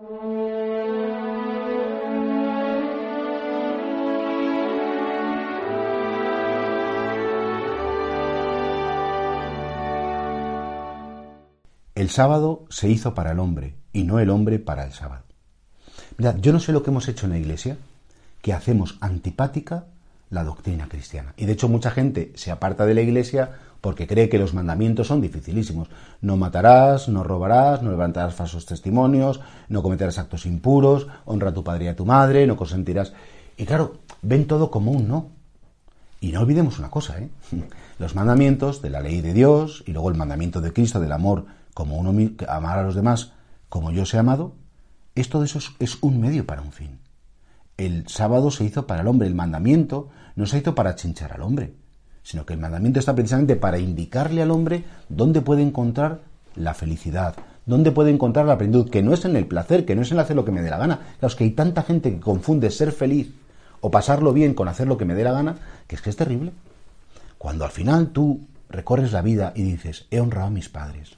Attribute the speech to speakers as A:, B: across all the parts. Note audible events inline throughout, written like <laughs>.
A: El sábado se hizo para el hombre y no el hombre para el sábado. Mirad, yo no sé lo que hemos hecho en la iglesia, que hacemos antipática la doctrina cristiana. Y de hecho mucha gente se aparta de la iglesia porque cree que los mandamientos son dificilísimos. No matarás, no robarás, no levantarás falsos testimonios, no cometerás actos impuros, honra a tu padre y a tu madre, no consentirás. Y claro, ven todo como un no. Y no olvidemos una cosa, ¿eh? <laughs> Los mandamientos de la ley de Dios y luego el mandamiento de Cristo del amor como uno amar a los demás como yo os he amado, esto de eso es un medio para un fin. El sábado se hizo para el hombre, el mandamiento no se hizo para chinchar al hombre, sino que el mandamiento está precisamente para indicarle al hombre dónde puede encontrar la felicidad, dónde puede encontrar la plenitud, que no es en el placer, que no es en hacer lo que me dé la gana. Claro, es que hay tanta gente que confunde ser feliz o pasarlo bien con hacer lo que me dé la gana, que es que es terrible. Cuando al final tú recorres la vida y dices, he honrado a mis padres,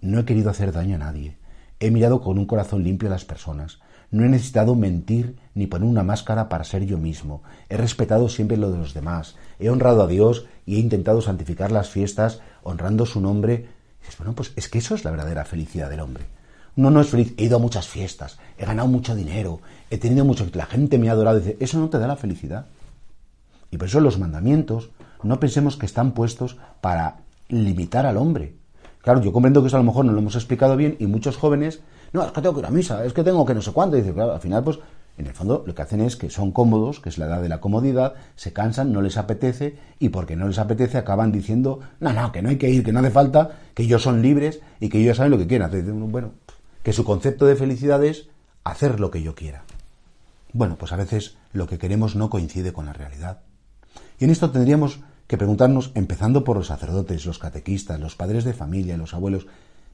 A: no he querido hacer daño a nadie. He mirado con un corazón limpio a las personas. No he necesitado mentir ni poner una máscara para ser yo mismo. He respetado siempre lo de los demás. He honrado a Dios y he intentado santificar las fiestas honrando su nombre. dices, bueno, pues es que eso es la verdadera felicidad del hombre. Uno no es feliz. He ido a muchas fiestas, he ganado mucho dinero, he tenido mucho. La gente me ha adorado. Dice, eso no te da la felicidad. Y por eso los mandamientos no pensemos que están puestos para limitar al hombre, Claro, yo comprendo que eso a lo mejor no lo hemos explicado bien y muchos jóvenes, no, es que tengo que ir a misa, es que tengo que no sé cuánto. Dice, claro, al final, pues, en el fondo lo que hacen es que son cómodos, que es la edad de la comodidad, se cansan, no les apetece y porque no les apetece acaban diciendo, no, no, que no hay que ir, que no hace falta, que ellos son libres y que ellos saben lo que quieren. Bueno, que su concepto de felicidad es hacer lo que yo quiera. Bueno, pues a veces lo que queremos no coincide con la realidad. Y en esto tendríamos que preguntarnos, empezando por los sacerdotes, los catequistas, los padres de familia, los abuelos,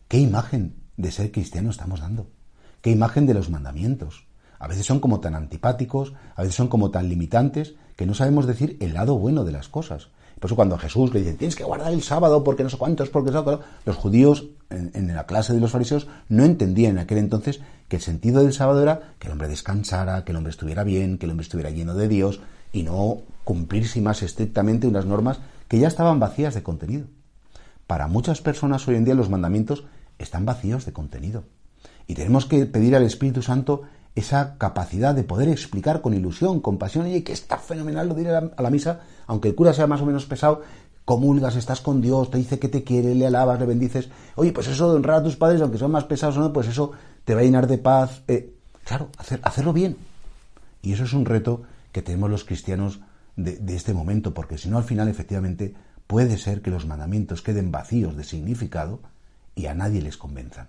A: ¿qué imagen de ser cristiano estamos dando? ¿Qué imagen de los mandamientos? A veces son como tan antipáticos, a veces son como tan limitantes, que no sabemos decir el lado bueno de las cosas. Por eso cuando a Jesús le dicen, tienes que guardar el sábado porque no sé cuántos, porque los judíos en, en, la clase de los fariseos no entendían en aquel entonces que el sentido del sábado era que el hombre descansara, que el hombre estuviera bien, que el hombre estuviera lleno de Dios y no cumplirse más estrictamente unas normas que ya estaban vacías de contenido. Para muchas personas hoy en día los mandamientos están vacíos de contenido. Y tenemos que pedir al Espíritu Santo esa capacidad de poder explicar con ilusión, con pasión, y que está fenomenal lo de ir a la, misa, aunque el cura sea más o menos pesado, comulgas, estás con Dios, te dice que te quiere, le alabas, le bendices. Oye, pues eso de honrar a tus padres, aunque son más pesados o no, pues eso te va a llenar de paz. Eh, claro, hacer, hacerlo bien. Y eso es un reto que tenemos los cristianos de, este momento, porque si no al final efectivamente puede ser que los mandamientos queden vacíos de significado y a nadie les convenzan.